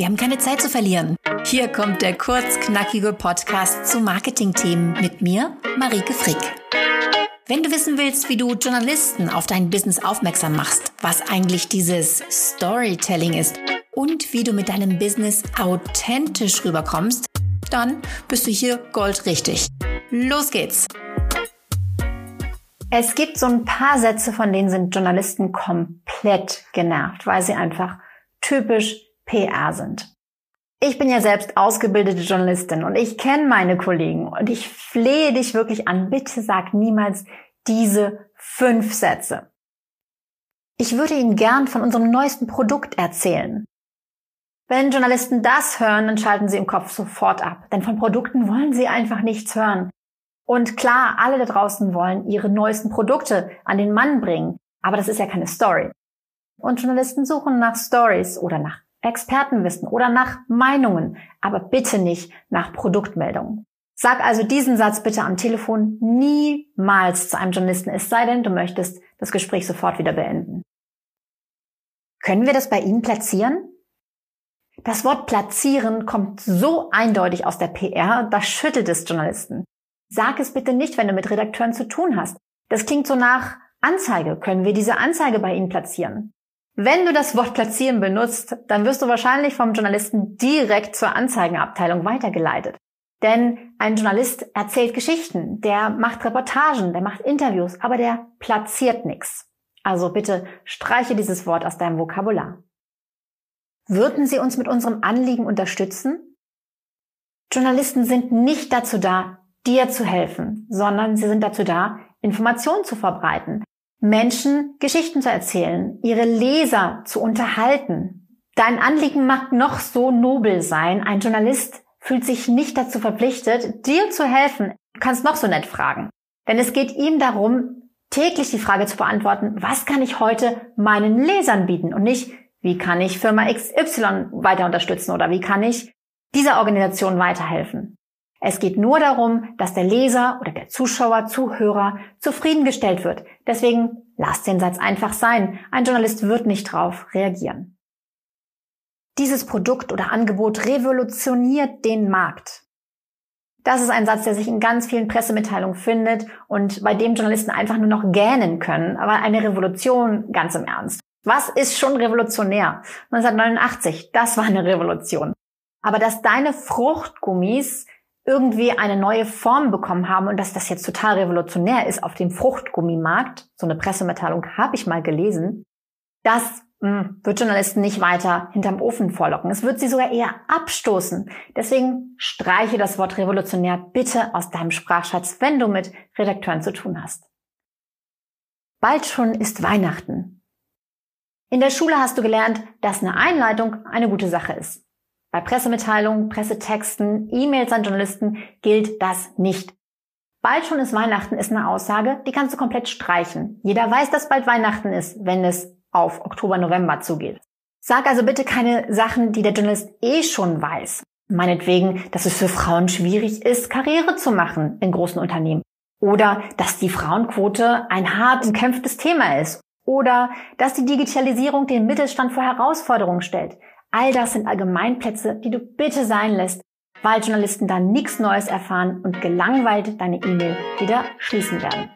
wir haben keine Zeit zu verlieren. Hier kommt der kurzknackige Podcast zu Marketingthemen mit mir, Marike Frick. Wenn du wissen willst, wie du Journalisten auf dein Business aufmerksam machst, was eigentlich dieses Storytelling ist und wie du mit deinem Business authentisch rüberkommst, dann bist du hier goldrichtig. Los geht's! Es gibt so ein paar Sätze, von denen sind Journalisten komplett genervt, weil sie einfach typisch PR sind. Ich bin ja selbst ausgebildete Journalistin und ich kenne meine Kollegen und ich flehe dich wirklich an, bitte sag niemals diese fünf Sätze. Ich würde Ihnen gern von unserem neuesten Produkt erzählen. Wenn Journalisten das hören, dann schalten sie im Kopf sofort ab, denn von Produkten wollen sie einfach nichts hören. Und klar, alle da draußen wollen ihre neuesten Produkte an den Mann bringen, aber das ist ja keine Story. Und Journalisten suchen nach Stories oder nach Expertenwissen oder nach Meinungen, aber bitte nicht nach Produktmeldungen. Sag also diesen Satz bitte am Telefon niemals zu einem Journalisten, es sei denn, du möchtest das Gespräch sofort wieder beenden. Können wir das bei Ihnen platzieren? Das Wort platzieren kommt so eindeutig aus der PR, das schüttelt es Journalisten. Sag es bitte nicht, wenn du mit Redakteuren zu tun hast. Das klingt so nach Anzeige. Können wir diese Anzeige bei Ihnen platzieren? Wenn du das Wort platzieren benutzt, dann wirst du wahrscheinlich vom Journalisten direkt zur Anzeigenabteilung weitergeleitet. Denn ein Journalist erzählt Geschichten, der macht Reportagen, der macht Interviews, aber der platziert nichts. Also bitte streiche dieses Wort aus deinem Vokabular. Würden Sie uns mit unserem Anliegen unterstützen? Journalisten sind nicht dazu da, dir zu helfen, sondern sie sind dazu da, Informationen zu verbreiten, Menschen Geschichten zu erzählen, ihre Leser zu unterhalten. Dein Anliegen mag noch so nobel sein. Ein Journalist fühlt sich nicht dazu verpflichtet, dir zu helfen. Du kannst noch so nett fragen. Denn es geht ihm darum, täglich die Frage zu beantworten, was kann ich heute meinen Lesern bieten und nicht, wie kann ich Firma XY weiter unterstützen oder wie kann ich dieser Organisation weiterhelfen. Es geht nur darum, dass der Leser oder der Zuschauer, Zuhörer zufriedengestellt wird. Deswegen lasst den Satz einfach sein. Ein Journalist wird nicht drauf reagieren. Dieses Produkt oder Angebot revolutioniert den Markt. Das ist ein Satz, der sich in ganz vielen Pressemitteilungen findet und bei dem Journalisten einfach nur noch gähnen können. Aber eine Revolution ganz im Ernst. Was ist schon revolutionär? 1989, das war eine Revolution. Aber dass deine Fruchtgummis irgendwie eine neue Form bekommen haben und dass das jetzt total revolutionär ist auf dem Fruchtgummimarkt, so eine Pressemitteilung habe ich mal gelesen, das mh, hm, wird Journalisten nicht weiter hinterm Ofen vorlocken. Es wird sie sogar eher abstoßen. Deswegen streiche das Wort revolutionär bitte aus deinem Sprachschatz, wenn du mit Redakteuren zu tun hast. Bald schon ist Weihnachten. In der Schule hast du gelernt, dass eine Einleitung eine gute Sache ist. Bei Pressemitteilungen, Pressetexten, E-Mails an Journalisten gilt das nicht. Bald schon ist Weihnachten ist eine Aussage, die kannst du komplett streichen. Jeder weiß, dass bald Weihnachten ist, wenn es auf Oktober, November zugeht. Sag also bitte keine Sachen, die der Journalist eh schon weiß. Meinetwegen, dass es für Frauen schwierig ist, Karriere zu machen in großen Unternehmen. Oder dass die Frauenquote ein hart umkämpftes Thema ist. Oder dass die Digitalisierung den Mittelstand vor Herausforderungen stellt. All das sind Allgemeinplätze, die du bitte sein lässt, weil Journalisten dann nichts Neues erfahren und gelangweilt deine E-Mail wieder schließen werden.